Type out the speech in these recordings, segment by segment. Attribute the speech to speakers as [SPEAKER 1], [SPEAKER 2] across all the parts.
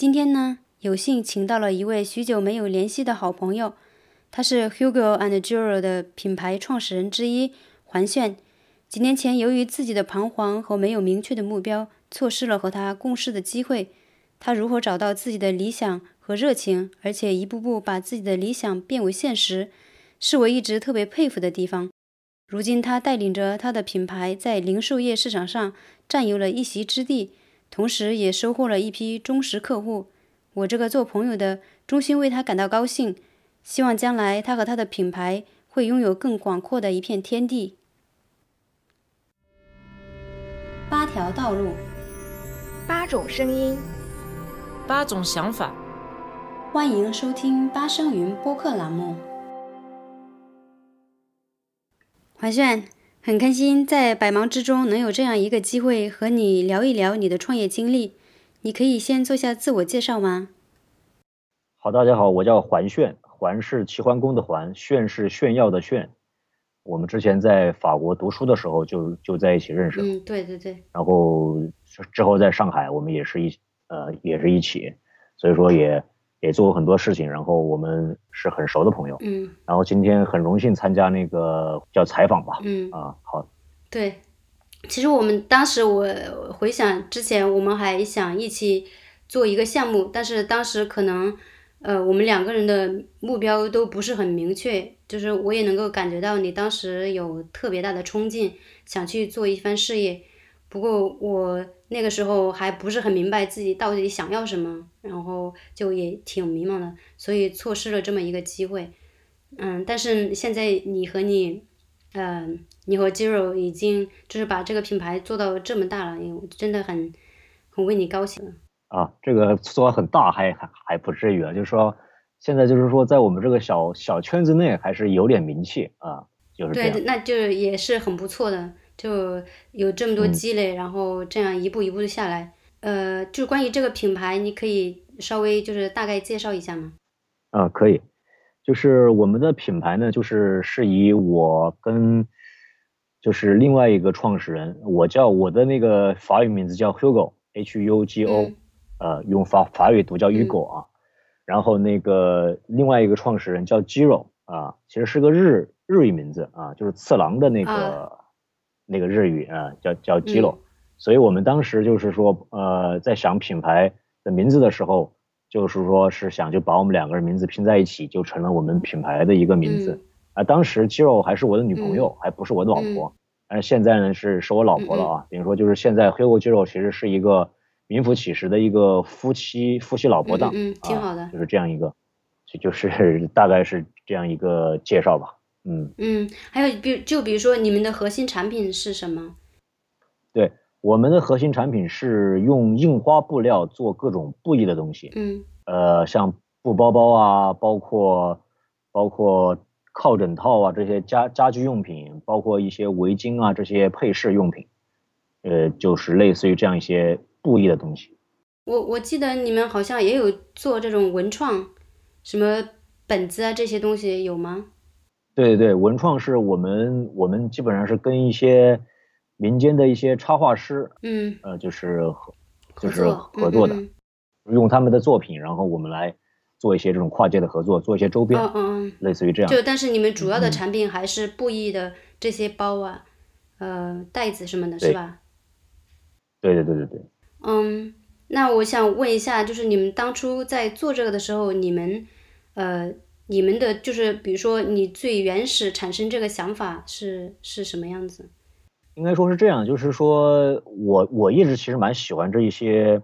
[SPEAKER 1] 今天呢，有幸请到了一位许久没有联系的好朋友，他是 Hugo and Jewel 的品牌创始人之一环炫。几年前，由于自己的彷徨和没有明确的目标，错失了和他共事的机会。他如何找到自己的理想和热情，而且一步步把自己的理想变为现实，是我一直特别佩服的地方。如今，他带领着他的品牌在零售业市场上占有了一席之地，同时也收获了一批忠实客户。我这个做朋友的衷心为他感到高兴，希望将来他和他的品牌会拥有更广阔的一片天地。八条道路，
[SPEAKER 2] 八种声音，
[SPEAKER 3] 八种想法，
[SPEAKER 1] 欢迎收听八声云播客栏目。华炫，很开心在百忙之中能有这样一个机会和你聊一聊你的创业经历。你可以先做下自我介绍吗？
[SPEAKER 4] 好，大家好，我叫环炫，环是齐桓公的环，炫是炫耀的炫。我们之前在法国读书的时候就就在一起认识。
[SPEAKER 1] 嗯，对对对。
[SPEAKER 4] 然后之后在上海，我们也是一呃也是一起，所以说也。也做过很多事情，然后我们是很熟的朋友。
[SPEAKER 1] 嗯，
[SPEAKER 4] 然后今天很荣幸参加那个叫采访吧。
[SPEAKER 1] 嗯
[SPEAKER 4] 啊，好。
[SPEAKER 1] 对，其实我们当时我回想之前，我们还想一起做一个项目，但是当时可能呃我们两个人的目标都不是很明确，就是我也能够感觉到你当时有特别大的冲劲，想去做一番事业。不过我那个时候还不是很明白自己到底想要什么，然后就也挺迷茫的，所以错失了这么一个机会。嗯，但是现在你和你，嗯，你和肌肉已经就是把这个品牌做到这么大了，我真的很很为你高兴。
[SPEAKER 4] 啊，这个做很大还还还不至于啊，就是说现在就是说在我们这个小小圈子内还是有点名气啊，就是
[SPEAKER 1] 对，那就也是很不错的。就有这么多积累，然后这样一步一步的下来，呃，就是关于这个品牌，你可以稍微就是大概介绍一下吗？
[SPEAKER 4] 啊，可以，就是我们的品牌呢，就是是以我跟就是另外一个创始人，我叫我的那个法语名字叫 Hugo，H U G O，呃，用法法语读叫 Hugo 啊，然后那个另外一个创始人叫 Giro 啊，其实是个日日语名字啊，就是次郎的那个。那个日语啊，叫叫基洛，所以我们当时就是说，呃，在想品牌的名字的时候，就是说是想就把我们两个人名字拼在一起，就成了我们品牌的一个名字。啊，当时肌肉还是我的女朋友，还不是我的老婆，但是现在呢是是我老婆了啊。等于说就是现在 Hugo 肌肉其实是一个名副其实的一个夫妻夫妻老婆档，
[SPEAKER 1] 嗯，挺好的，
[SPEAKER 4] 就是这样一个，就就是大概是这样一个介绍吧。
[SPEAKER 1] 嗯嗯，还有比就比如说你们的核心产品是什么？
[SPEAKER 4] 对，我们的核心产品是用印花布料做各种布艺的东西。
[SPEAKER 1] 嗯，
[SPEAKER 4] 呃，像布包包啊，包括包括靠枕套啊这些家家居用品，包括一些围巾啊这些配饰用品，呃，就是类似于这样一些布艺的东西。
[SPEAKER 1] 我我记得你们好像也有做这种文创，什么本子啊这些东西有吗？
[SPEAKER 4] 对对对，文创是我们我们基本上是跟一些民间的一些插画师，
[SPEAKER 1] 嗯，
[SPEAKER 4] 呃，就是合就是合作的，用他们的作品，然后我们来做一些这种跨界的合作，做一些周边，
[SPEAKER 1] 嗯嗯，
[SPEAKER 4] 类似于这样。
[SPEAKER 1] 就但是你们主要的产品还是布艺的这些包啊，呃，袋子什么的，是吧？
[SPEAKER 4] 对对对对对。
[SPEAKER 1] 嗯，那我想问一下，就是你们当初在做这个的时候，你们呃。你们的就是，比如说你最原始产生这个想法是是什么样子？
[SPEAKER 4] 应该说是这样，就是说我我一直其实蛮喜欢这一些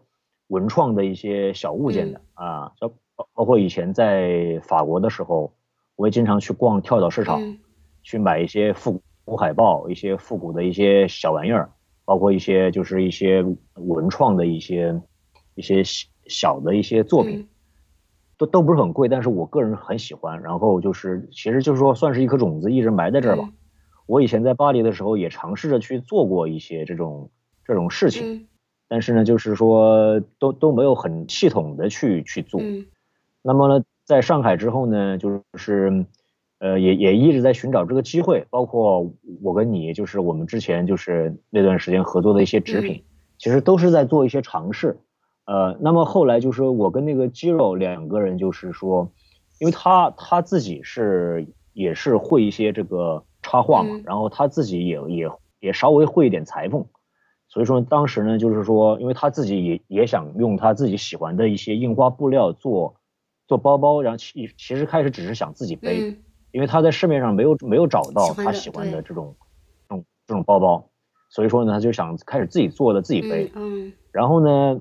[SPEAKER 4] 文创的一些小物件的啊，包包括以前在法国的时候，我也经常去逛跳蚤市场，去买一些复古海报，一些复古的一些小玩意儿，包括一些就是一些文创的一些一些小的一些作品。都都不是很贵，但是我个人很喜欢。然后就是，其实就是说，算是一颗种子，一直埋在这儿吧。我以前在巴黎的时候，也尝试着去做过一些这种这种事情，但是呢，就是说都都没有很系统的去去做。那么呢，在上海之后呢，就是呃，也也一直在寻找这个机会。包括我跟你，就是我们之前就是那段时间合作的一些纸品，其实都是在做一些尝试。呃，那么后来就是我跟那个肌肉两个人，就是说，因为他他自己是也是会一些这个插画嘛，然后他自己也也也稍微会一点裁缝，所以说当时呢，就是说，因为他自己也也想用他自己喜欢的一些印花布料做做包包，然后其其实开始只是想自己背，因为他在市面上没有没有找到他喜欢的这种这种这种包包，所以说呢，他就想开始自己做的自己背，
[SPEAKER 1] 嗯，
[SPEAKER 4] 然后呢。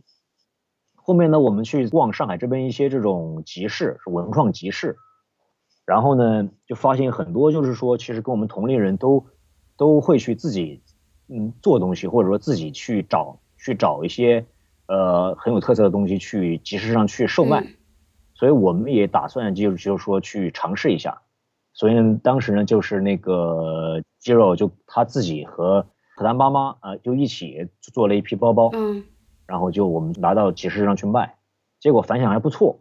[SPEAKER 4] 后面呢，我们去逛上海这边一些这种集市，是文创集市，然后呢，就发现很多就是说，其实跟我们同龄人都都会去自己嗯做东西，或者说自己去找去找一些呃很有特色的东西去集市上去售卖，所以我们也打算就就是说去尝试一下，所以呢，当时呢就是那个肌肉就他自己和和他妈妈啊就一起做了一批包包，
[SPEAKER 1] 嗯。
[SPEAKER 4] 然后就我们拿到集市上去卖，结果反响还不错。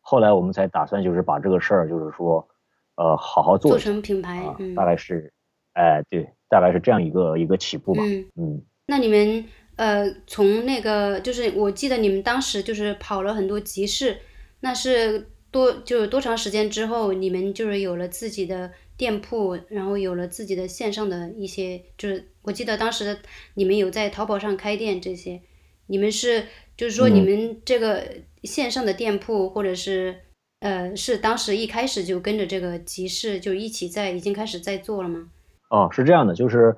[SPEAKER 4] 后来我们才打算就是把这个事儿就是说，呃，好好做
[SPEAKER 1] 做成品牌，
[SPEAKER 4] 大概是，哎，对，大概是这样一个一个起步吧。
[SPEAKER 1] 嗯
[SPEAKER 4] 嗯。
[SPEAKER 1] 那你们呃，从那个就是我记得你们当时就是跑了很多集市，那是多就是多长时间之后，你们就是有了自己的店铺，然后有了自己的线上的一些，就是我记得当时你们有在淘宝上开店这些。你们是，就是说，你们这个线上的店铺，或者是，呃，是当时一开始就跟着这个集市就一起在已经开始在做了吗？
[SPEAKER 4] 哦，是这样的，就是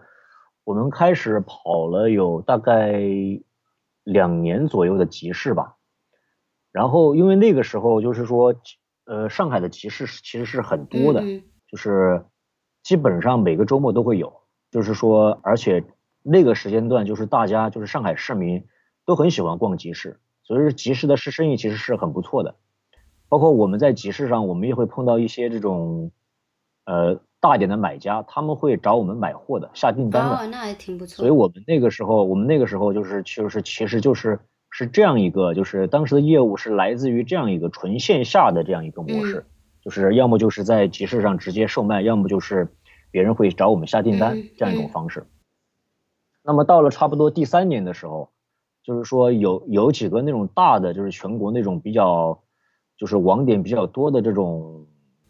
[SPEAKER 4] 我们开始跑了有大概两年左右的集市吧，然后因为那个时候就是说，呃，上海的集市其实是很多的，就是基本上每个周末都会有，就是说，而且那个时间段就是大家就是上海市民。都很喜欢逛集市，所以说集市的市生意其实是很不错的。包括我们在集市上，我们也会碰到一些这种，呃，大点的买家，他们会找我们买货的，下订单的。
[SPEAKER 1] 哦，那还挺不错。
[SPEAKER 4] 所以我们那个时候，我们那个时候就是就是其实就是是这样一个，就是当时的业务是来自于这样一个纯线下的这样一个模式，就是要么就是在集市上直接售卖，要么就是别人会找我们下订单这样一种方式。那么到了差不多第三年的时候。就是说有有几个那种大的，就是全国那种比较，就是网点比较多的这种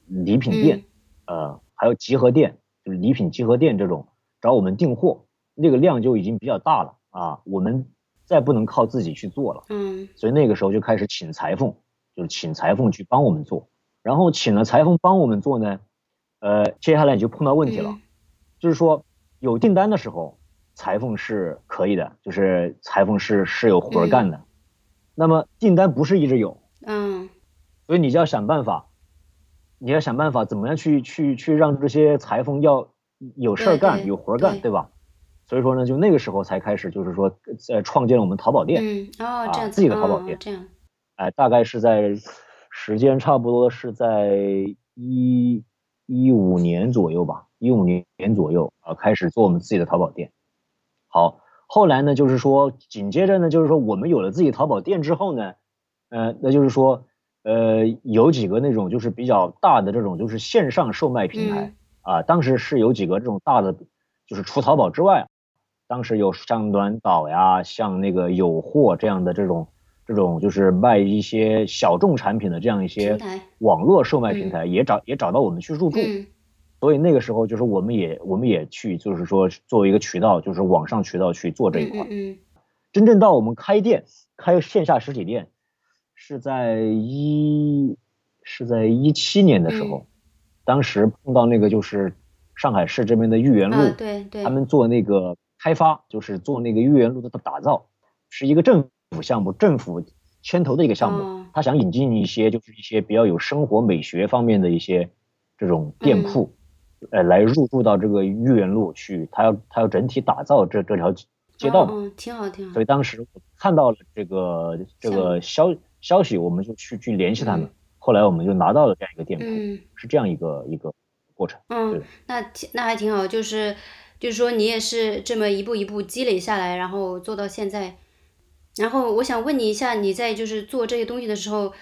[SPEAKER 4] 礼品店，呃，还有集合店，就是礼品集合店这种找我们订货，那个量就已经比较大了啊，我们再不能靠自己去做了，
[SPEAKER 1] 嗯，
[SPEAKER 4] 所以那个时候就开始请裁缝，就是请裁缝去帮我们做，然后请了裁缝帮我们做呢，呃，接下来你就碰到问题了，就是说有订单的时候。裁缝是可以的，就是裁缝是是有活干的。那么订单不是一直有，
[SPEAKER 1] 嗯，
[SPEAKER 4] 所以你就要想办法，你要想办法怎么样去去去让这些裁缝要有事儿干，有活干，对。吧？所以说呢，就那个时候才开始，就是说在创建了我们淘宝店，
[SPEAKER 1] 嗯，哦，这样
[SPEAKER 4] 自己的淘宝店，
[SPEAKER 1] 这样，
[SPEAKER 4] 哎，大概是在时间差不多是在一一五年左右吧，一五年左右啊，开始做我们自己的淘宝店。好，后来呢，就是说，紧接着呢，就是说，我们有了自己淘宝店之后呢，呃，那就是说，呃，有几个那种就是比较大的这种就是线上售卖平台啊，当时是有几个这种大的，就是除淘宝之外，当时有像暖岛呀，像那个有货这样的这种这种就是卖一些小众产品的这样一些网络售卖平台，也找也找到我们去入驻。所以那个时候就是我们也我们也去就是说作为一个渠道，就是网上渠道去做这一块。
[SPEAKER 1] 嗯。
[SPEAKER 4] 真正到我们开店开线下实体店，是在一是在一七年的时候，当时碰到那个就是上海市这边的豫园路，
[SPEAKER 1] 对对，
[SPEAKER 4] 他们做那个开发，就是做那个豫园路的打造，是一个政府项目，政府牵头的一个项目，他想引进一些就是一些比较有生活美学方面的一些这种店铺。呃，来入驻到这个豫园路去，他要他要整体打造这这条街道
[SPEAKER 1] 嘛，挺好挺好。
[SPEAKER 4] 所以当时我看到了这个这个消消息，我们就去去联系他们，后来我们就拿到了这样一个店铺，是这样一个一个过程。
[SPEAKER 1] 嗯，那那还挺好，就是就是说你也是这么一步一步积累下来，然后做到现在。然后我想问你一下，你在就是做这些东西的时候，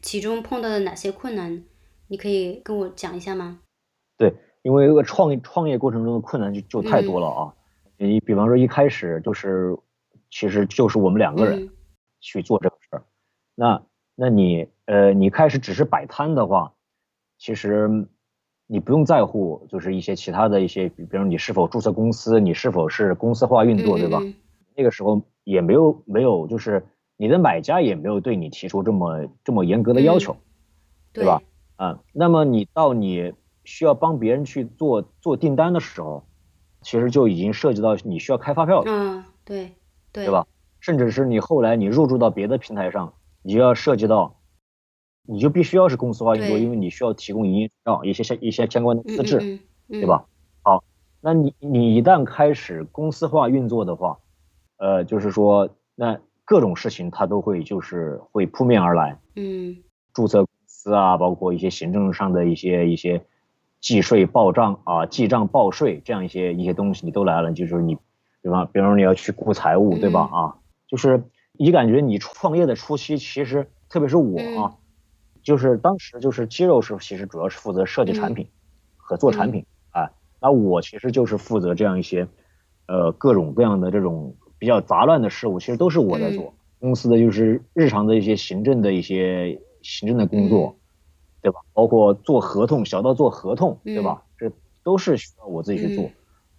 [SPEAKER 1] 其中碰到的哪些困难，你可以跟我讲一下吗？
[SPEAKER 4] 对。因为这个创创业过程中的困难就就太多了啊！你比方说一开始就是，其实就是我们两个人，去做这个事儿。那那你呃，你开始只是摆摊的话，其实你不用在乎，就是一些其他的一些，比比如你是否注册公司，你是否是公司化运作，对吧？那个时候也没有没有，就是你的买家也没有对你提出这么这么严格的要求，对吧？嗯，那么你到你需要帮别人去做做订单的时候，其实就已经涉及到你需要开发票了，
[SPEAKER 1] 嗯，对对，
[SPEAKER 4] 对吧？甚至是你后来你入驻到别的平台上，你就要涉及到，你就必须要是公司化运作，因为你需要提供营业执照一些相一些相关的资质，对吧？好，那你你一旦开始公司化运作的话，呃，就是说，那各种事情它都会就是会扑面而来，
[SPEAKER 1] 嗯，
[SPEAKER 4] 注册公司啊，包括一些行政上的一些一些记税报账啊、记账报税这样一些一些东西，你都来了，就是你，对吧？比方说你要去顾财务，对吧？啊，就是你感觉你创业的初期，其实特别是我啊，就是当时就是肌肉是其实主要是负责设计产品和做产品啊，那我其实就是负责这样一些呃各种各样的这种。比较杂乱的事物，其实都是我在做。公司的就是日常的一些行政的一些行政的工作，对吧？包括做合同，小到做合同，对吧？这都是需要我自己去做，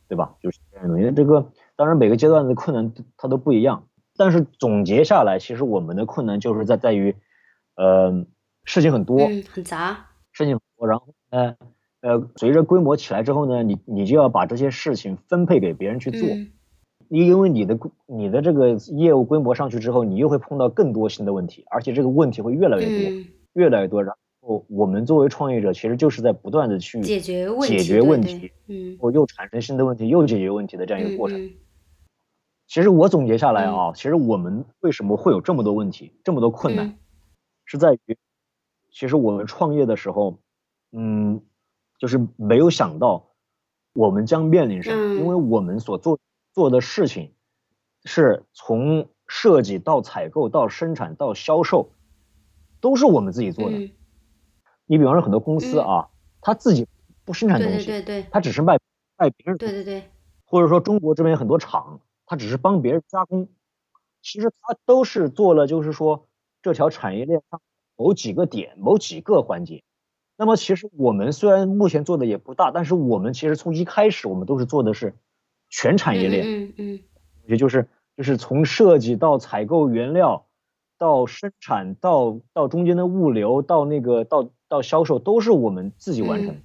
[SPEAKER 4] 对吧？就是这样的东西。这个当然每个阶段的困难它都不一样，但是总结下来，其实我们的困难就是在在于，呃，事情很多，
[SPEAKER 1] 很杂，
[SPEAKER 4] 事情很多。然后呢，呃，随着规模起来之后呢，你你就要把这些事情分配给别人去做。因因为你的你的这个业务规模上去之后，你又会碰到更多新的问题，而且这个问题会越来越多，越来越多。然后我们作为创业者，其实就是在不断的去
[SPEAKER 1] 解决问
[SPEAKER 4] 题，解决问
[SPEAKER 1] 题，
[SPEAKER 4] 嗯，我又产生新的问题，又解决问题的这样一个过程。其实我总结下来啊，其实我们为什么会有这么多问题，这么多困难，是在于，其实我们创业的时候，嗯，就是没有想到我们将面临什么，因为我们所做。做的事情是从设计到采购到生产到销售，都是我们自己做的。你比方说很多公司啊，他自己不生产东西，
[SPEAKER 1] 对对对，
[SPEAKER 4] 他只是卖卖别人。
[SPEAKER 1] 对对对。
[SPEAKER 4] 或者说中国这边很多厂，他只是帮别人加工，其实他都是做了，就是说这条产业链上某几个点、某几个环节。那么其实我们虽然目前做的也不大，但是我们其实从一开始我们都是做的是。全产业链，
[SPEAKER 1] 嗯嗯，
[SPEAKER 4] 也就是就是从设计到采购原料，到生产到到中间的物流，到那个到到销售，都是我们自己完成。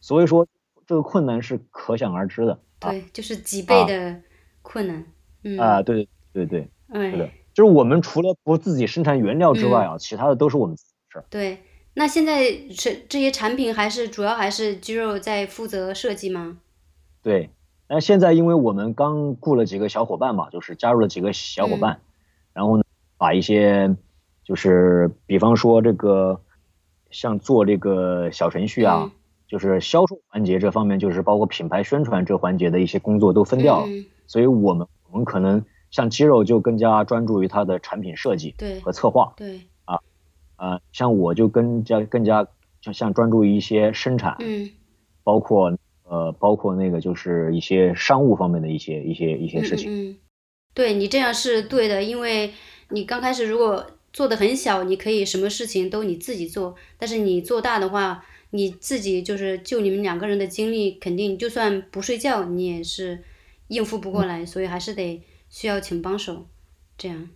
[SPEAKER 4] 所以说这个困难是可想而知的。
[SPEAKER 1] 对，就是几倍的困难。嗯
[SPEAKER 4] 啊，对对对对，是的，就是我们除了不自己生产原料之外啊，其他的都是我们自己的事儿。
[SPEAKER 1] 对，那现在是这些产品还是主要还是肌肉在负责设计吗？
[SPEAKER 4] 对。那现在，因为我们刚雇了几个小伙伴嘛，就是加入了几个小伙伴，然后呢，把一些就是比方说这个像做这个小程序啊，就是销售环节这方面，就是包括品牌宣传这环节的一些工作都分掉了，所以我们我们可能像肌肉就更加专注于它的产品设计和策划，
[SPEAKER 1] 对
[SPEAKER 4] 啊啊，像我就更加更加像像专注于一些生产，
[SPEAKER 1] 嗯，
[SPEAKER 4] 包括。呃，包括那个就是一些商务方面的一些一些一些事情。
[SPEAKER 1] 嗯，对你这样是对的，因为你刚开始如果做的很小，你可以什么事情都你自己做，但是你做大的话，你自己就是就你们两个人的精力，肯定就算不睡觉，你也是应付不过来，所以还是得需要请帮手，这样。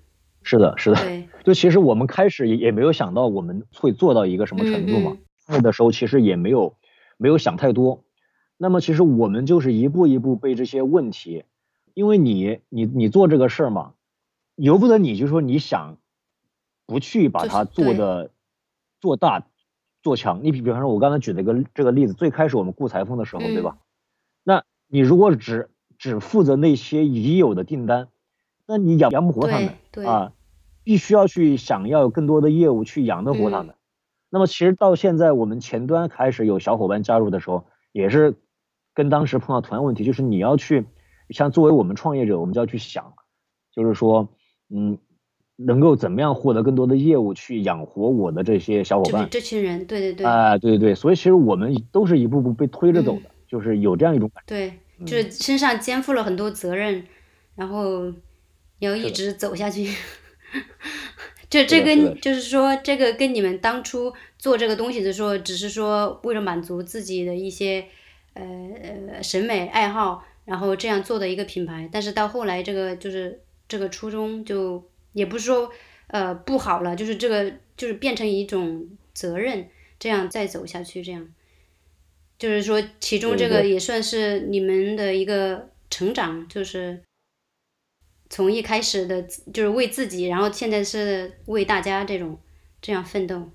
[SPEAKER 4] 是的，是的。
[SPEAKER 1] 对，
[SPEAKER 4] 就其实我们开始也也没有想到我们会做到一个什么程度嘛，那的时候其实也没有没有想太多。那么其实我们就是一步一步被这些问题，因为你你你做这个事儿嘛，由不得你就说你想不去把它做的做大做强。你比比方说，我刚才举了一个这个例子，最开始我们雇裁缝的时候，对吧？那你如果只只负责那些已有的订单，那你养养不活他们啊，必须要去想要有更多的业务去养得活他们。那么其实到现在我们前端开始有小伙伴加入的时候，也是。跟当时碰到同样问题，就是你要去，像作为我们创业者，我们就要去想，就是说，嗯，能够怎么样获得更多的业务去养活我的这些小伙伴，
[SPEAKER 1] 这群人，对对对，
[SPEAKER 4] 啊，对对对，所以其实我们都是一步步被推着走的，就是有这样一种感觉，
[SPEAKER 1] 对，就是身上肩负了很多责任，然后你要一直走下去。这
[SPEAKER 4] 这
[SPEAKER 1] 跟就是说，这个跟你们当初做这个东西的时候，只是说为了满足自己的一些呃呃审美爱好，然后这样做的一个品牌。但是到后来，这个就是这个初衷就也不是说呃不好了，就是这个就是变成一种责任，这样再走下去，这样就是说其中这个也算是你们的一个成长，就是。从一开始的，就是为自己，然后现在是为大家这种这样奋斗。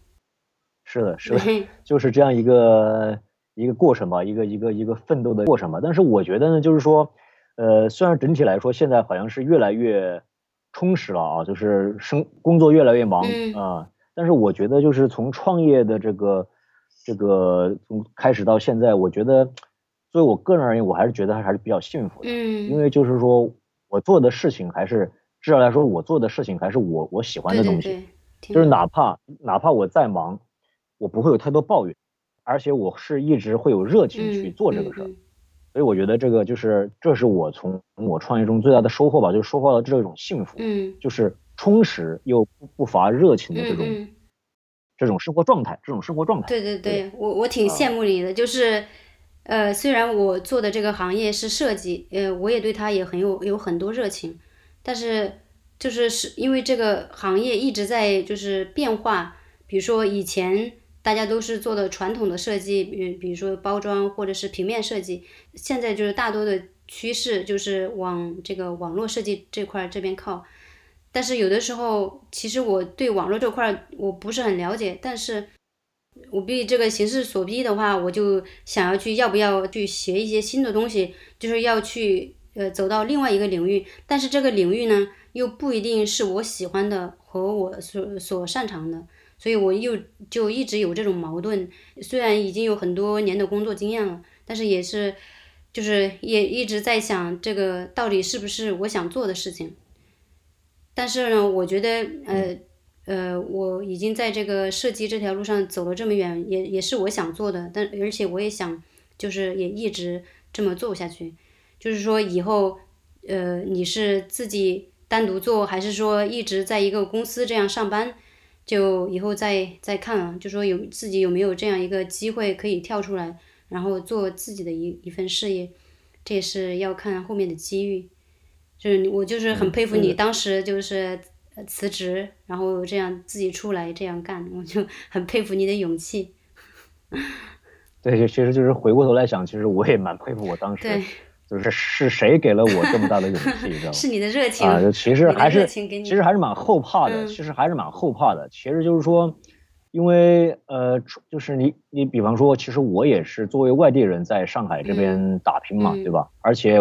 [SPEAKER 4] 是的，是的，就是这样一个一个过程吧，一个一个一个奋斗的过程吧。但是我觉得呢，就是说，呃，虽然整体来说现在好像是越来越充实了啊，就是生工作越来越忙
[SPEAKER 1] 嗯
[SPEAKER 4] 啊，但是我觉得就是从创业的这个这个从开始到现在，我觉得作为我个人而言，我还是觉得还是比较幸福的，
[SPEAKER 1] 嗯，
[SPEAKER 4] 因为就是说我做的事情还是至少来说，我做的事情还是我我喜欢的东西。
[SPEAKER 1] 对对对，
[SPEAKER 4] 就是哪怕哪怕我再忙，我不会有太多抱怨，而且我是一直会有热情去
[SPEAKER 1] 嗯
[SPEAKER 4] 做这个事儿。
[SPEAKER 1] 嗯嗯
[SPEAKER 4] 所以我觉得这个就是这是我从我创业中最大的收获吧，就是收获了这种幸福，
[SPEAKER 1] 嗯
[SPEAKER 4] 就是充实又不不乏热情的这种、
[SPEAKER 1] 嗯嗯，
[SPEAKER 4] 这种生活状态，这种生活状态。
[SPEAKER 1] 对对对，我我挺
[SPEAKER 4] 啊
[SPEAKER 1] 羡慕你的，就是。呃，虽然我做的这个行业是设计，呃，我也对它也很有有很多热情，但是就是是因为这个行业一直在就是变化，比如说以前大家都是做的传统的设计，比比如说包装或者是平面设计，现在就是大多的趋势就是往这个网络设计这块这边靠。但是有的时候，其实我对网络这块我不是很了解，但是我被这个形势所逼的话，我就想要去要不要去学一些新的东西，就是要去呃走到另外一个领域，但是这个领域呢又不一定是我喜欢的和我所所擅长的，所以我又就一直有这种矛盾。虽然已经有很多年的工作经验了，但是也是就是也一直在想这个到底是不是我想做的事情。但是呢，我觉得呃。呃，我已经在这个设计这条路上走了这么远，也也是我想做的，但而且我也想，就是也一直这么做下去。就是说以后，呃，你是自己单独做，还是说一直在一个公司这样上班？就以后再再看啊，就说有自己有没有这样一个机会可以跳出来，然后做自己的一一份事业，这也是要看后面的机遇。就是我就是很佩服你当时就是呃辞职，然后这样自己出来这样干，我就 很佩服你的勇气。
[SPEAKER 4] 对，就其实就是回过头来想，其实我也蛮佩服我当时
[SPEAKER 1] 对，
[SPEAKER 4] 就是是谁给了我这么大的勇气，你 知道吗？
[SPEAKER 1] 是你的热情，
[SPEAKER 4] 啊，就其实还是其实还是蛮后怕的，
[SPEAKER 1] 嗯
[SPEAKER 4] 其实还是蛮后怕的。其实就是说，因为呃，就是你你比方说，其实我也是作为外地人在上海这边打拼嘛，
[SPEAKER 1] 嗯
[SPEAKER 4] 对吧？而且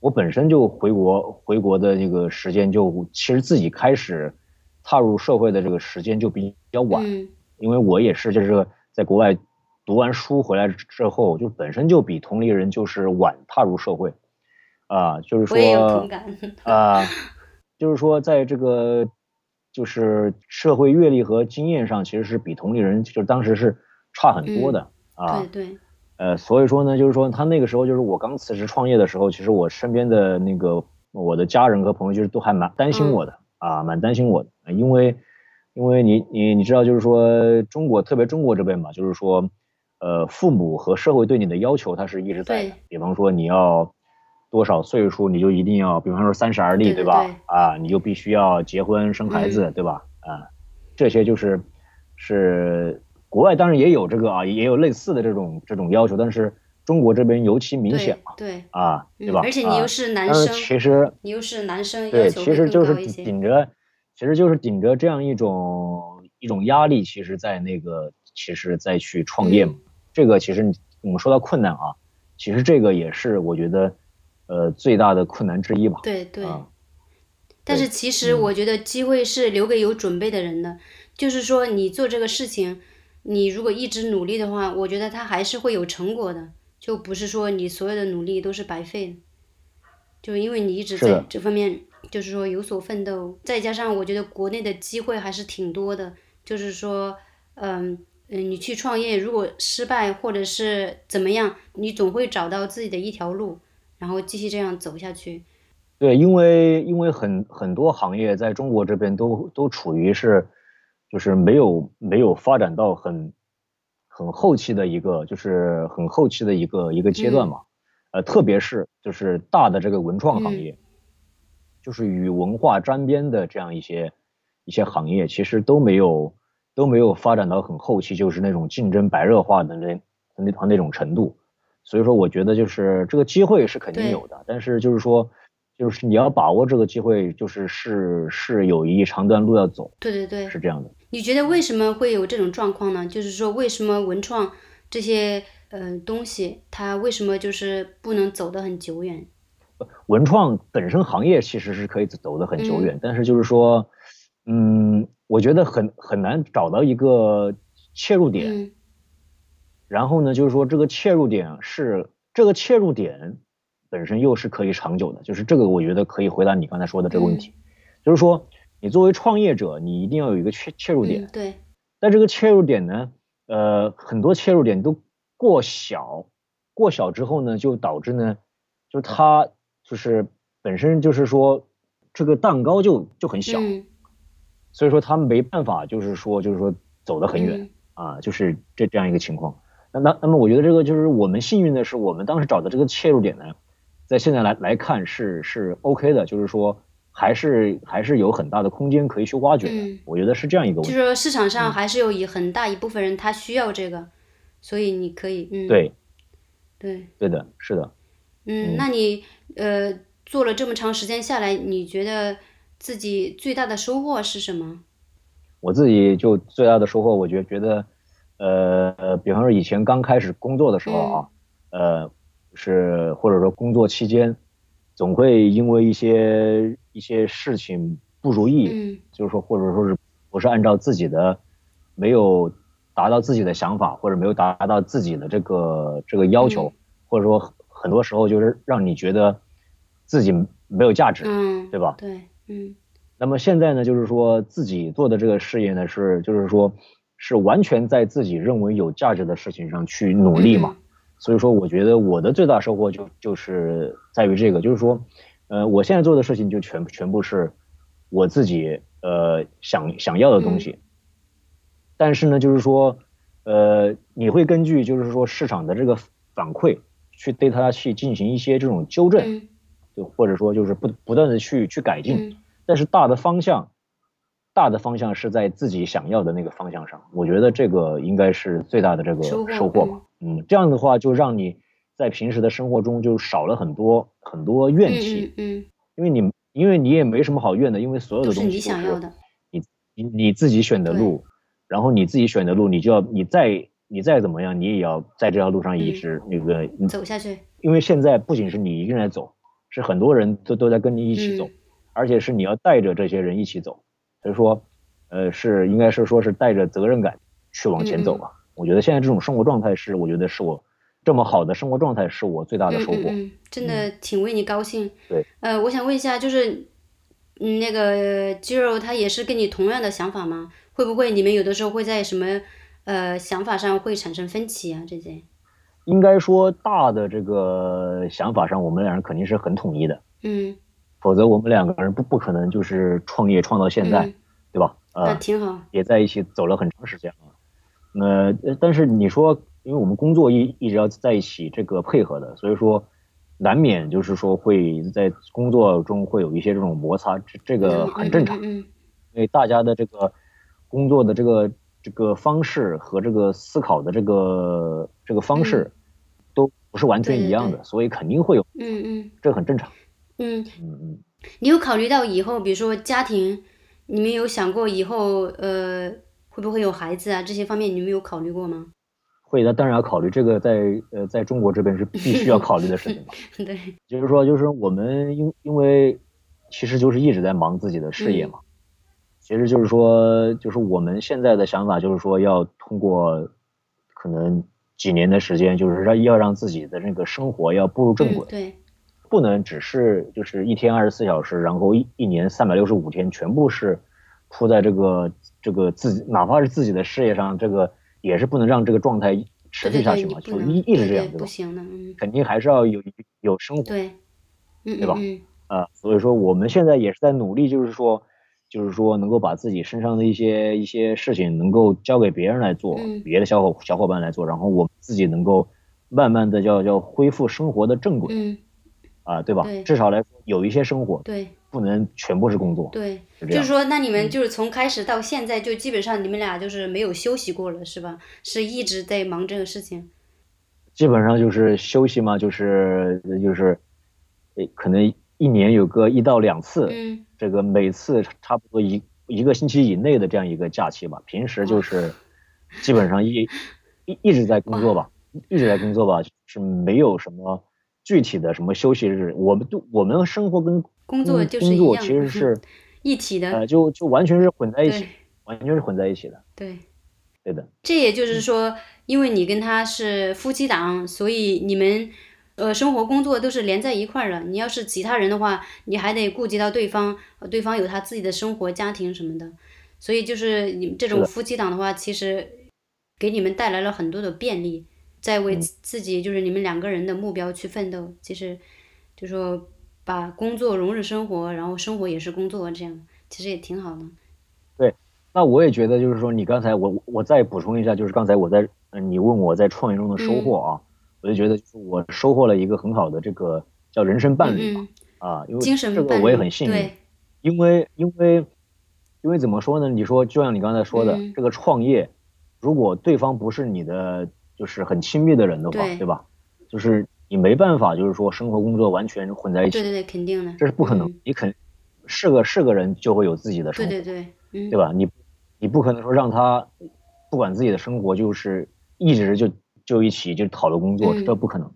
[SPEAKER 4] 我本身就回国回国的这个时间就其实自己开始踏入社会的这个时间就比较晚，
[SPEAKER 1] 嗯
[SPEAKER 4] 因为我也是就是在国外读完书回来之后，就本身就比同龄人就是晚踏入社会，啊、就是说。啊、就是说在这个就是社会阅历和经验上，其实是比同龄人就是当时是差很多的、啊。
[SPEAKER 1] 对对，
[SPEAKER 4] 呃，所以说呢，就是说他那个时候就是我刚辞职创业的时候，其实我身边的那个我的家人和朋友就是都还蛮担心我的、啊，蛮担心我的，呃因为因为你你你知道，就是说中国特别中国这边嘛，就是说呃父母和社会对你的要求，它是一直在的。比方说你要多少岁数，你就一定要，比方说三十而立，
[SPEAKER 1] 对对
[SPEAKER 4] 吧？
[SPEAKER 1] 对
[SPEAKER 4] 啊，你就必须要结婚生孩子，
[SPEAKER 1] 嗯
[SPEAKER 4] 对吧？啊，这些就是是国外当然也有这个啊，也有类似的这种这种要求，但是中国这边尤其明显嘛，
[SPEAKER 1] 对，
[SPEAKER 4] 啊，
[SPEAKER 1] 嗯
[SPEAKER 4] 对吧？
[SPEAKER 1] 而且你又
[SPEAKER 4] 啊
[SPEAKER 1] 是男
[SPEAKER 4] 但是
[SPEAKER 1] 生，
[SPEAKER 4] 其实
[SPEAKER 1] 你又是男生，
[SPEAKER 4] 对，其实就是。顶着，其实就是顶着这样一种一种压力，其实，在那个，其实再去创业嘛。
[SPEAKER 1] 嗯
[SPEAKER 4] 这个其实你我们说到困难啊，其实这个也是我觉得，呃，最大的困难之一吧。
[SPEAKER 1] 对对。
[SPEAKER 4] 啊，
[SPEAKER 1] 但是其实
[SPEAKER 4] 嗯
[SPEAKER 1] 我觉得机会是留给有准备的人的，就是说你做这个事情，你如果一直努力的话，我觉得它还是会有成果的，就不是说你所有的努力都是白费的。就因为你一直在这方面，就是说有所奋斗，再加上我觉得国内的机会还是挺多的，就是说，嗯嗯，你去创业，如果失败或者是怎么样，你总会找到自己的一条路，然后继续这样走下去。
[SPEAKER 4] 对，因为因为很很多行业在中国这边都都处于是就是没有没有发展到很很后期的一个，就是很后期的一个一个阶段嘛。呃，特别是就是大的这个文创行业，就是与文化沾边的这样一些一些行业，其实都没有都没有发展到很后期，就是那种竞争白热化的那那那种程度。所以说，我觉得就是这个机会是肯定有的，但是就是说。就是你要把握这个机会，就是是是有一长段路要走。
[SPEAKER 1] 对对对，
[SPEAKER 4] 是这样的。
[SPEAKER 1] 你觉得为什么会有这种状况呢？就是说，为什么文创这些呃东西，它为什么就是不能走得很久远？
[SPEAKER 4] 文创本身行业其实是可以走得很久远，但是就是说，嗯，我觉得很很难找到一个切入点。然后呢，就是说这个切入点是这个切入点。本身又是可以长久的，就是这个，我觉得可以回答你刚才说的这个问题，就是说，你作为创业者，你一定要有一个切切入点。
[SPEAKER 1] 对。
[SPEAKER 4] 但这个切入点呢，呃，很多切入点都过小，过小之后呢，就导致呢，就它就是本身就是说这个蛋糕就就很小，所以说他没办法，就是说就是说走得很远啊，就是这这样一个情况。那那那么我觉得这个就是我们幸运的是，我们当时找的这个切入点呢。在现在来来看是是 OK 的，就是说还是还是有很大的空间可以去挖掘的，我觉得是这样一个问题。
[SPEAKER 1] 就是说市场上还是有一很大一部分人他需要这个，所以你可以嗯
[SPEAKER 4] 对
[SPEAKER 1] 对
[SPEAKER 4] 对的是的
[SPEAKER 1] 嗯，那你呃做了这么长时间下来，你觉得自己最大的收获是什么？
[SPEAKER 4] 我自己就最大的收获，我觉觉得呃，比方说以前刚开始工作的时候啊，呃。是或者说工作期间，总会因为一些一些事情不如意，
[SPEAKER 1] 嗯，
[SPEAKER 4] 就是说或者说是不是按照自己的，没有达到自己的想法，或者没有达到自己的这个这个要求，或者说很多时候就是让你觉得自己没有价值，
[SPEAKER 1] 嗯，
[SPEAKER 4] 对吧？
[SPEAKER 1] 对，嗯。
[SPEAKER 4] 那么现在呢，就是说自己做的这个事业呢，是就是说是完全在自己认为有价值的事情上去努力嘛。所以说，我觉得我的最大收获就就是在于这个，就是说，呃，我现在做的事情就全全部是我自己呃想想要的东西。但是呢，就是说，呃，你会根据就是说市场的这个反馈去对它去进行一些这种纠正，就或者说就是不不断的去去改进。但是大的方向，大的方向是在自己想要的那个方向上，我觉得这个应该是最大的这个收获吧。嗯，这样的话就让你在平时的生活中就少了很多很多怨
[SPEAKER 1] 气，嗯，
[SPEAKER 4] 因为你因为你也没什么好怨的，因为所有的东西都是
[SPEAKER 1] 你想要的，
[SPEAKER 4] 你你你自己选的路，然后你自己选的路，你就要你再你再怎么样，你也要在这条路上一直那个
[SPEAKER 1] 走下去。
[SPEAKER 4] 因为现在不仅是你一个人在走，是很多人都都在跟你一起走，而且是你要带着这些人一起走，所以说，呃，是应该是说是带着责任感去往前走吧。我觉得现在这种生活状态是，我觉得是我这么好的生活状态是我最大的收获。
[SPEAKER 1] 嗯嗯，真的挺为你高兴。
[SPEAKER 4] 对。
[SPEAKER 1] 呃，我想问一下，就是嗯，那个肌肉他也是跟你同样的想法吗？会不会你们有的时候会在什么呃想法上会产生分歧啊？这些？
[SPEAKER 4] 应该说大的这个想法上，我们两人肯定是很统一的。
[SPEAKER 1] 嗯。
[SPEAKER 4] 否则我们两个人不不可能就是创业创到现在，对吧？
[SPEAKER 1] 呃挺好。
[SPEAKER 4] 也在一起走了很长时间了。那但是你说，因为我们工作一一直要在一起这个配合的，所以说难免就是说会在工作中会有一些这种摩擦，这这个很正常。
[SPEAKER 1] 嗯。
[SPEAKER 4] 因为大家的这个工作的这个这个方式和这个思考的这个这个方式都不是完全一样的，所以肯定会有。
[SPEAKER 1] 嗯嗯。
[SPEAKER 4] 这很正常。
[SPEAKER 1] 嗯嗯嗯。你有考虑到以后，比如说家庭，你们有想过以后呃？会不会有孩子啊？这些方面你们有考虑过吗？
[SPEAKER 4] 会的，当然要考虑。这个在呃，在中国这边是必须要考虑的事情嘛。
[SPEAKER 1] 对，
[SPEAKER 4] 就是说，就是我们因因为其实就是一直在忙自己的事业嘛。其实就是说，就是我们现在的想法就是说，要通过可能几年的时间，就是让要让自己的那个生活要步入正轨。
[SPEAKER 1] 对，
[SPEAKER 4] 不能只是就是一天二十四小时，然后一一年三百六十五天全部是扑在这个。这个自己哪怕是自己的事业上，这个也是不能让这个状态持续下去嘛，就一一直这样，对吧？
[SPEAKER 1] 不行的，嗯，
[SPEAKER 4] 肯定还是要有有生活，
[SPEAKER 1] 对，
[SPEAKER 4] 对吧？啊，所以说我们现在也是在努力，就是说就是说能够把自己身上的一些一些事情能够交给别人来做，
[SPEAKER 1] 嗯
[SPEAKER 4] 别的小伙小伙伴来做，然后我们自己能够慢慢的叫叫恢复生活的正轨
[SPEAKER 1] 嗯，
[SPEAKER 4] 啊，对吧？
[SPEAKER 1] 对
[SPEAKER 4] 至少来说有一些生活，
[SPEAKER 1] 对
[SPEAKER 4] 不能全部是工作。
[SPEAKER 1] 对，就是说，那你
[SPEAKER 4] 嗯
[SPEAKER 1] 们就是从开始到现在，就基本上你们俩就是没有休息过了，是吧？是一直在忙这个事情。
[SPEAKER 4] 基本上就是休息嘛，就是就是，诶，可能一年有个一到两次，
[SPEAKER 1] 嗯
[SPEAKER 4] 这个每次差不多一一个星期以内的这样一个假期吧。平时就是基本上一一一直在工作吧，一直在工作吧，是没有什么具体的什么休息日。我们都我们生活跟
[SPEAKER 1] 工作
[SPEAKER 4] 工工作
[SPEAKER 1] 就是工作
[SPEAKER 4] 其实是
[SPEAKER 1] 一体的，
[SPEAKER 4] 呃，就就完全是混在一起，完全是混在一起的。
[SPEAKER 1] 对。
[SPEAKER 4] 对的，
[SPEAKER 1] 这也就是说，因为你跟他是夫妻档，所以你们呃生活工作都是连在一块儿的。你要是其他人的话，你还得顾及到对方，呃对方有他自己的生活、家庭什么的。所以就是你们这种夫妻档的话，其实给你们带来了很多的便利，在为
[SPEAKER 4] 嗯
[SPEAKER 1] 自自己就是你们两个人的目标去奋斗。其实就说把工作融入生活，然后生活也是工作，这样其实也挺好的。
[SPEAKER 4] 对那我也觉得，就是说，你刚才我我再补充一下，就是刚才我在呃你问我在创业中的收获啊，我就觉得就我收获了一个很好的这个叫人生伴侣嘛、
[SPEAKER 1] 嗯
[SPEAKER 4] 啊，因为这个我也很幸运，因为因为因为怎么说呢？你说就像你刚才说的，
[SPEAKER 1] 嗯
[SPEAKER 4] 这个创业，如果对方不是你的就是很亲密的人的话，
[SPEAKER 1] 对
[SPEAKER 4] 对吧？就是你没办法，就是说生活工作完全混在一起，
[SPEAKER 1] 对对对，肯定的，
[SPEAKER 4] 这是不可能。
[SPEAKER 1] 嗯
[SPEAKER 4] 你肯是个是个人就会有自己的生活，
[SPEAKER 1] 对对对，嗯，
[SPEAKER 4] 对吧？你你不可能说让他不管自己的生活，就是一直就就一起就讨论工作，
[SPEAKER 1] 嗯
[SPEAKER 4] 这不可能。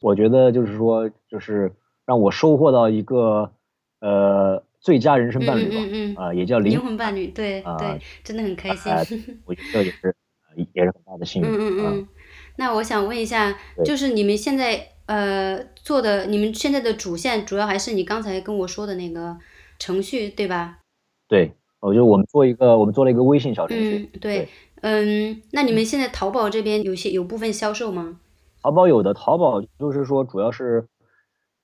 [SPEAKER 4] 我觉得就是说，就是让我收获到一个呃最佳人生伴侣吧，
[SPEAKER 1] 嗯嗯嗯
[SPEAKER 4] 啊、也叫灵
[SPEAKER 1] 灵魂伴侣，对
[SPEAKER 4] 啊
[SPEAKER 1] 对，真的很开心。
[SPEAKER 4] 哎我觉得也是呃也是很大的幸运。
[SPEAKER 1] 嗯嗯。那我想问一下，就是你们现在呃做的，你们现在的主线主要还是你刚才跟我说的那个程序，对吧？
[SPEAKER 4] 对，我觉得我们做一个，我们做了一个微信小程序。
[SPEAKER 1] 嗯，对，嗯，那你们现在淘宝这边有些有部分销售吗？
[SPEAKER 4] 淘宝有的，淘宝就是说主要是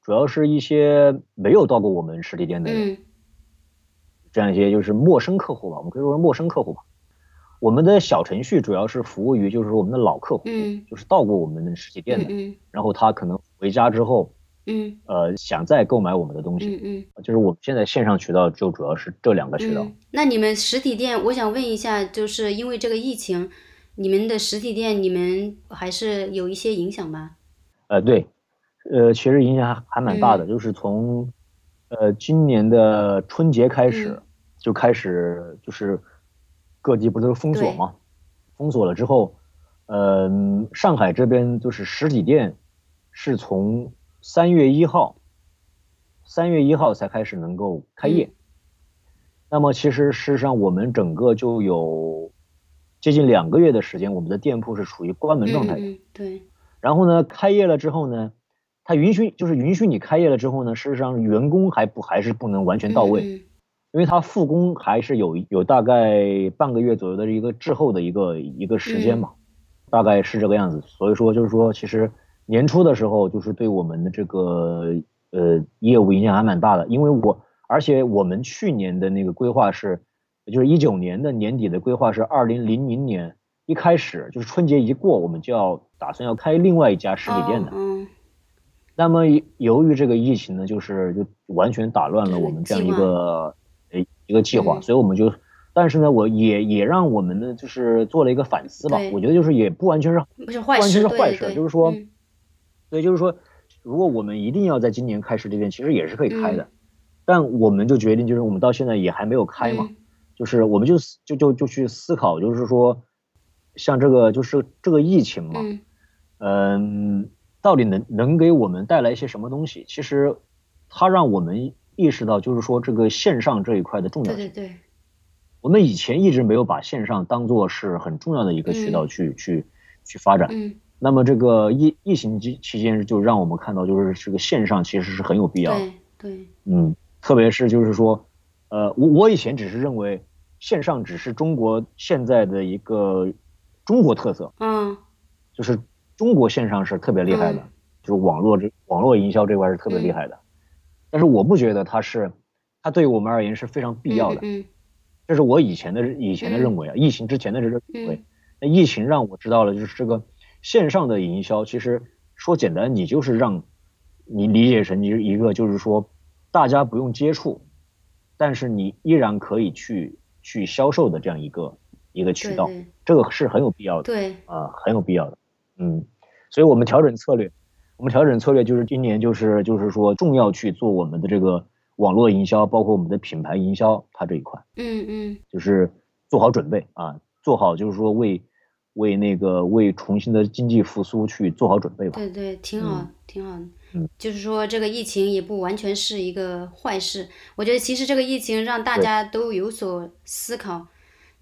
[SPEAKER 4] 主要是一些没有到过我们实体店的人，
[SPEAKER 1] 嗯
[SPEAKER 4] 这样一些就是陌生客户吧，我们可以说是陌生客户吧。我们的小程序主要是服务于就是说我们的老客户，
[SPEAKER 1] 嗯
[SPEAKER 4] 就是到过我们的实体店的，
[SPEAKER 1] 嗯
[SPEAKER 4] 然后他可能回家之后，
[SPEAKER 1] 嗯
[SPEAKER 4] 呃，想再购买我们的东西，
[SPEAKER 1] 嗯嗯
[SPEAKER 4] 就是我们现在线上渠道就主要是这两个渠道。
[SPEAKER 1] 嗯。那你们实体店，我想问一下，就是因为这个疫情，你们的实体店你们还是有一些影响吧？
[SPEAKER 4] 呃，对，呃，其实影响还还蛮大的，就是从呃今年的春节开始、
[SPEAKER 1] 嗯
[SPEAKER 4] 就开始就是各地不都是封锁
[SPEAKER 1] 对
[SPEAKER 4] 吗？封锁了之后，呃，上海这边就是实体店是从三月一号，三月一号才开始能够开业。
[SPEAKER 1] 嗯
[SPEAKER 4] 那么其实事实上我们整个就有接近两个月的时间，我们的店铺是处于关门状态的。
[SPEAKER 1] 对，
[SPEAKER 4] 然后呢，开业了之后呢，它允许就是允许你开业了之后呢，事实上员工还不还是不能完全到位，
[SPEAKER 1] 嗯
[SPEAKER 4] 因为它复工还是有有大概半个月左右的一个滞后的一个一个时间嘛，大概是这个样子。所以说就是说，其实年初的时候就是对我们的这个呃业务影响还蛮大的，因为我而且我们去年的那个规划是，就是一九年的年底的规划是二零零零年一开始就是春节一过，我们就要打算要开另外一家实体店的。
[SPEAKER 1] 哦嗯。
[SPEAKER 4] 那么由于这个疫情呢，就是就完全打乱了我们这样一个呃一个计划，
[SPEAKER 1] 嗯。
[SPEAKER 4] 所以我们就，但是呢，我也也让我们呢就是做了一个反思吧
[SPEAKER 1] 对，
[SPEAKER 4] 我觉得就是也不完全是
[SPEAKER 1] 不是坏
[SPEAKER 4] 不完全
[SPEAKER 1] 事，
[SPEAKER 4] 是坏事，就是说，
[SPEAKER 1] 嗯
[SPEAKER 4] 对，就是说，如果我们一定要在今年开始这边，其实也是可以开的，
[SPEAKER 1] 嗯
[SPEAKER 4] 但我们就决定就是我们到现在也还没有开嘛，
[SPEAKER 1] 嗯
[SPEAKER 4] 就是我们就思就就就去思考，就是说，像这个就是这个疫情嘛，
[SPEAKER 1] 嗯
[SPEAKER 4] 嗯，到底能能给我们带来一些什么东西？其实，它让我们意识到，就是说这个线上这一块的重要性。
[SPEAKER 1] 对对对，
[SPEAKER 4] 我们以前一直没有把线上当做是很重要的一个渠道去、去去发展。
[SPEAKER 1] 嗯
[SPEAKER 4] 那么这个疫疫情期期间，就让我们看到，就是这个线上其实是很有必要的。
[SPEAKER 1] 对对，
[SPEAKER 4] 嗯，特别是就是说，呃，我我以前只是认为线上只是中国现在的一个中国特色，
[SPEAKER 1] 嗯
[SPEAKER 4] 就是中国线上是特别厉害的，
[SPEAKER 1] 嗯
[SPEAKER 4] 就是网络这网络营销这块是特别厉害的。但是我不觉得它是，它对于我们而言是非常必要的。
[SPEAKER 1] 嗯
[SPEAKER 4] 这是我以前的以前的认为啊，疫情之前的这个认为。那疫情让我知道了，就是这个线上的营销，其实说简单，你就是让你理解成你一个就是说大家不用接触，但是你依然可以去去销售的这样一个一个渠道，
[SPEAKER 1] 对对
[SPEAKER 4] 这个是很有必要的。
[SPEAKER 1] 对，
[SPEAKER 4] 啊，很有必要的。嗯，所以我们调整策略，我们调整策略就是今年就是就是说重要去做我们的这个网络营销，包括我们的品牌营销，它这一块
[SPEAKER 1] 嗯嗯
[SPEAKER 4] 就是做好准备啊，做好就是说为为那个为重新的经济复苏去做好准备吧。
[SPEAKER 1] 对对，挺好，挺好的。
[SPEAKER 4] 嗯
[SPEAKER 1] 就是说这个疫情也不完全是一个坏事，我觉得其实这个疫情让大家都有所思考，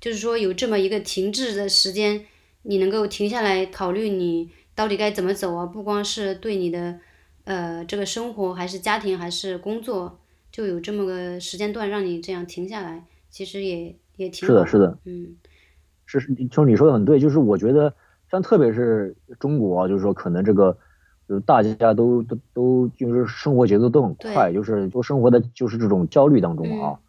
[SPEAKER 1] 就是说有这么一个停滞的时间，你能够停下来考虑你到底该怎么走啊，不光是对你的呃这个生活，还是家庭，还是工作，就有这么个时间段让你这样停下来，其实也也挺
[SPEAKER 4] 是的，
[SPEAKER 1] 好
[SPEAKER 4] 是的，
[SPEAKER 1] 嗯
[SPEAKER 4] 是是，就是你说的很对，就是我觉得像特别是中国啊，就是说可能这个。就是大家都都都就是生活节奏都很快，就是都生活的就是这种焦虑当中啊，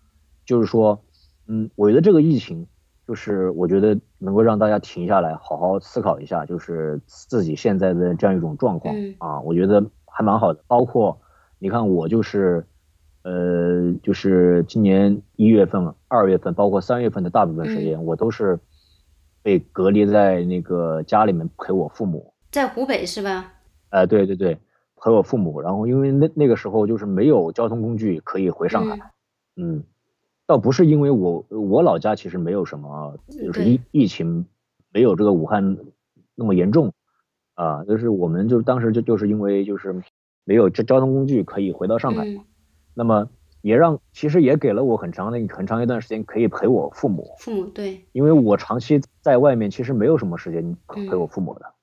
[SPEAKER 4] 就是说，嗯，我觉得这个疫情就是我觉得能够让大家停下来，好好思考一下，就是自己现在的这样一种状况
[SPEAKER 1] 嗯
[SPEAKER 4] 啊，我觉得还蛮好的。包括你看我就是，呃，就是今年一月份、二月份，包括三月份的大部分时间，我都是被隔离在那个家里面陪我父母。
[SPEAKER 1] 在湖北是吧？
[SPEAKER 4] 哎、对对对，陪我父母，然后因为那那个时候就是没有交通工具可以回上海，嗯，倒不是因为我我老家其实没有什么，就是疫疫情没有这个武汉那么严重，啊，就是我们就是当时就就是因为就是没有交交通工具可以回到上海，
[SPEAKER 1] 嗯、
[SPEAKER 4] 那么也让其实也给了我很长的很长一段时间可以陪我父母，
[SPEAKER 1] 父母对，
[SPEAKER 4] 因为我长期在外面其实没有什么时间陪我父母的。
[SPEAKER 1] 嗯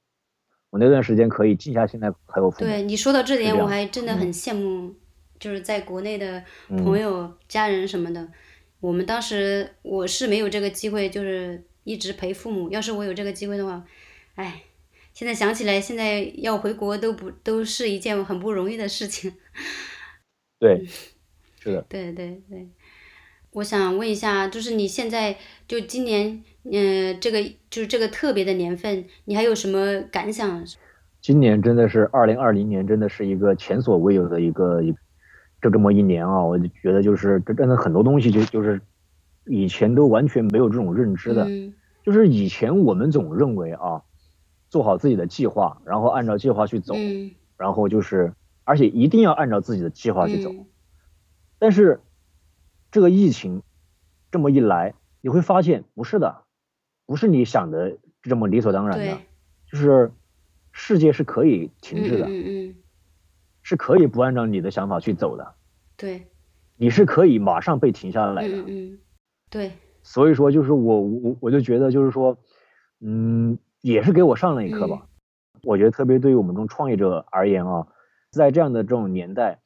[SPEAKER 4] 我那段时间可以静下心来陪我父母。
[SPEAKER 1] 对你说到这点，我还真的很羡慕，嗯、就是在国内的朋友、
[SPEAKER 4] 嗯、
[SPEAKER 1] 家人什么的。我们当时我是没有这个机会，就是一直陪父母。要是我有这个机会的话，哎，现在想起来，现在要回国都不都是一件很不容易的事情。
[SPEAKER 4] 对，是的。
[SPEAKER 1] 对对对，我想问一下，就是你现在就今年。嗯、呃，这个就是这个特别的年份，你还有什么感想？
[SPEAKER 4] 今年真的是二零二零年，真的是一个前所未有的一个一就这么一年啊！我就觉得就是这真的很多东西就就是以前都完全没有这种认知的，
[SPEAKER 1] 嗯、
[SPEAKER 4] 就是以前我们总认为啊，做好自己的计划，然后按照计划去走，
[SPEAKER 1] 嗯、
[SPEAKER 4] 然后就是而且一定要按照自己的计划去走。
[SPEAKER 1] 嗯、
[SPEAKER 4] 但是这个疫情这么一来，你会发现不是的。不是你想的这么理所当然的，就是世界是可以停滞的，
[SPEAKER 1] 嗯嗯嗯、
[SPEAKER 4] 是可以不按照你的想法去走的，
[SPEAKER 1] 对，
[SPEAKER 4] 你是可以马上被停下来的，
[SPEAKER 1] 嗯嗯，对，
[SPEAKER 4] 所以说就是我我我就觉得就是说，嗯，也是给我上了一课吧。
[SPEAKER 1] 嗯、
[SPEAKER 4] 我觉得特别对于我们这种创业者而言啊，在这样的这种年代，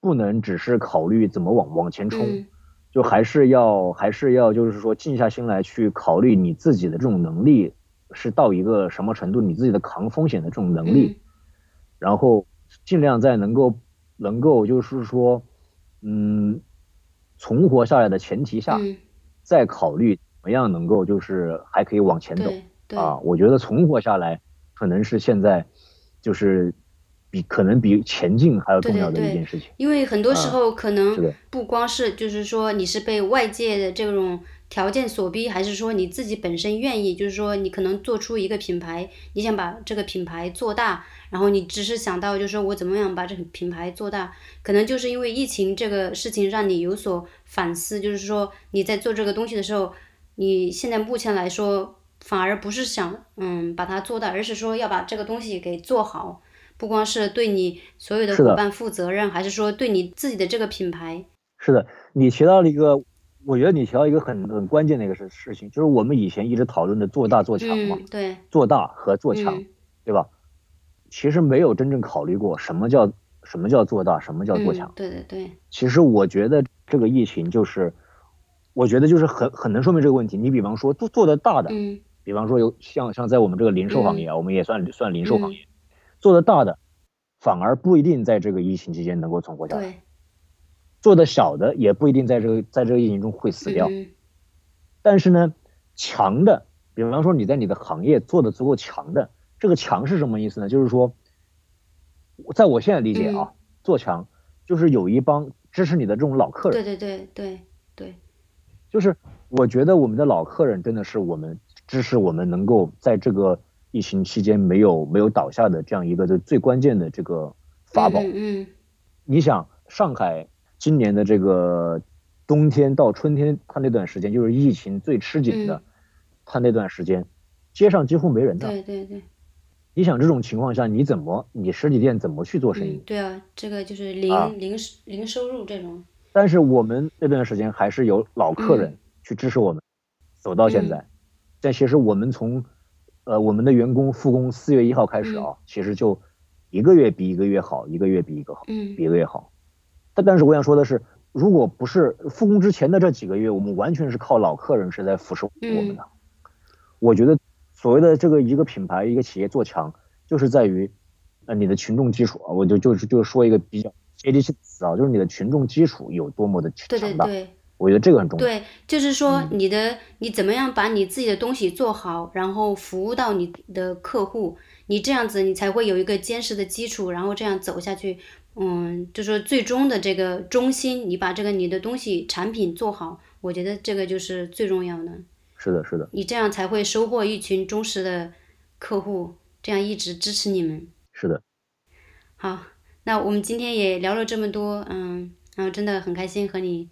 [SPEAKER 4] 不能只是考虑怎么往往前冲。
[SPEAKER 1] 嗯
[SPEAKER 4] 就还是要还是要就是说静下心来去考虑你自己的这种能力是到一个什么程度，你自己的扛风险的这种能力，
[SPEAKER 1] 嗯、
[SPEAKER 4] 然后尽量在能够能够就是说，嗯，存活下来的前提下，
[SPEAKER 1] 嗯、
[SPEAKER 4] 再考虑怎么样能够就是还可以往前走啊。我觉得存活下来可能是现在就是。比可能比前进还要重要的一件事情，
[SPEAKER 1] 对对对因为很多时候
[SPEAKER 4] 啊
[SPEAKER 1] 可能不光是就是说你是被外界的这种条件所逼，还是说你自己本身愿意，就是说你可能做出一个品牌，你想把这个品牌做大，然后你只是想到就是说我怎么样把这个品牌做大，可能就是因为疫情这个事情让你有所反思，就是说你在做这个东西的时候，你现在目前来说反而不是想嗯把它做大，而是说要把这个东西给做好。不光是对你所有的伙伴负责任，还是说对你自己的这个品牌？
[SPEAKER 4] 是的，你提到了一个，我觉得你提到一个很很关键的一个事事情，就是我们以前一直讨论的做大做强嘛，
[SPEAKER 1] 嗯、对，
[SPEAKER 4] 做大和做强，
[SPEAKER 1] 嗯、
[SPEAKER 4] 对吧？其实没有真正考虑过什么叫什么叫做大，什么叫做强。
[SPEAKER 1] 嗯、对对对。
[SPEAKER 4] 其实我觉得这个疫情就是，我觉得就是很很能说明这个问题。你比方说做做的大的，
[SPEAKER 1] 嗯，
[SPEAKER 4] 比方说有像像在我们这个零售行业啊，
[SPEAKER 1] 嗯、
[SPEAKER 4] 我们也算算零售行业。做得大的，反而不一定在这个疫情期间能够存活下来。做的小的也不一定在这个在这个疫情中会死掉。
[SPEAKER 1] 嗯
[SPEAKER 4] 但是呢，强的，比方说你在你的行业做的足够强的，这个强是什么意思呢？就是说，在我现在理解啊，做强就是有一帮支持你的这种老客人。
[SPEAKER 1] 对对对对对，
[SPEAKER 4] 就是我觉得我们的老客人真的是我们支持我们能够在这个疫情期间没有没有倒下的这样一个最关键的这个法宝。
[SPEAKER 1] 嗯嗯
[SPEAKER 4] 你想上海今年的这个冬天到春天，它那段时间就是疫情最吃紧的，
[SPEAKER 1] 嗯
[SPEAKER 4] 它那段时间街上几乎没人的。
[SPEAKER 1] 对对对，
[SPEAKER 4] 你想这种情况下，你怎么你实体店怎么去做生意？
[SPEAKER 1] 嗯对啊，这个就是零
[SPEAKER 4] 啊
[SPEAKER 1] 零零收入这种，
[SPEAKER 4] 但是我们那段时间还是有老客人
[SPEAKER 1] 嗯
[SPEAKER 4] 去支持我们，走到现在。但其实我们从呃我们的员工复工四月一号开始啊，其实就一个月比一个月好，一个月比一个好，
[SPEAKER 1] 嗯
[SPEAKER 4] 比一个月好。但但是我想说的是，如果不是复工之前的这几个月，我们完全是靠老客人是在扶持我们的。我觉得所谓的这个一个品牌一个企业做强，就是在于呃你的群众基础啊，我就就是就是说一个比较接地气的词啊，就是你的群众基础有多么的强大。
[SPEAKER 1] 对对。
[SPEAKER 4] 我觉得这个很重要。
[SPEAKER 1] 对，就是说
[SPEAKER 4] 嗯
[SPEAKER 1] 你的、你怎么样把你自己的东西做好，然后服务到你的客户，你这样子你才会有一个坚实的基础，然后这样走下去。嗯，就说最终的这个中心，你把这个你的东西产品做好，我觉得这个就是最重要的。
[SPEAKER 4] 是的，是的，
[SPEAKER 1] 你这样才会收获一群忠实的客户，这样一直支持你们。
[SPEAKER 4] 是的。
[SPEAKER 1] 好，那我们今天也聊了这么多，嗯，然后真的很开心和你，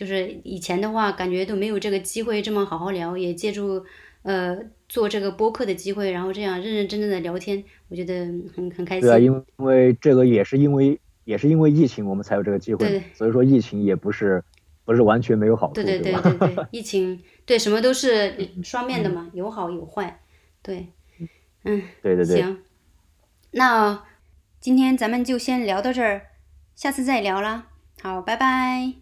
[SPEAKER 1] 就是以前的话感觉都没有这个机会这么好好聊，也借助呃做这个播客的机会，然后这样认认真真的聊天，我觉得很很开心。
[SPEAKER 4] 对啊，因为因为这个也是因为也是因为疫情，我们才有这个机会
[SPEAKER 1] 对，
[SPEAKER 4] 所以说疫情也不是不是完全没有好处，
[SPEAKER 1] 对对？对对，疫情对什么都是双面的嘛，有好有坏，对，嗯，
[SPEAKER 4] 对对对，
[SPEAKER 1] 行，那今天咱们就先聊到这儿，下次再聊啦。好，拜拜。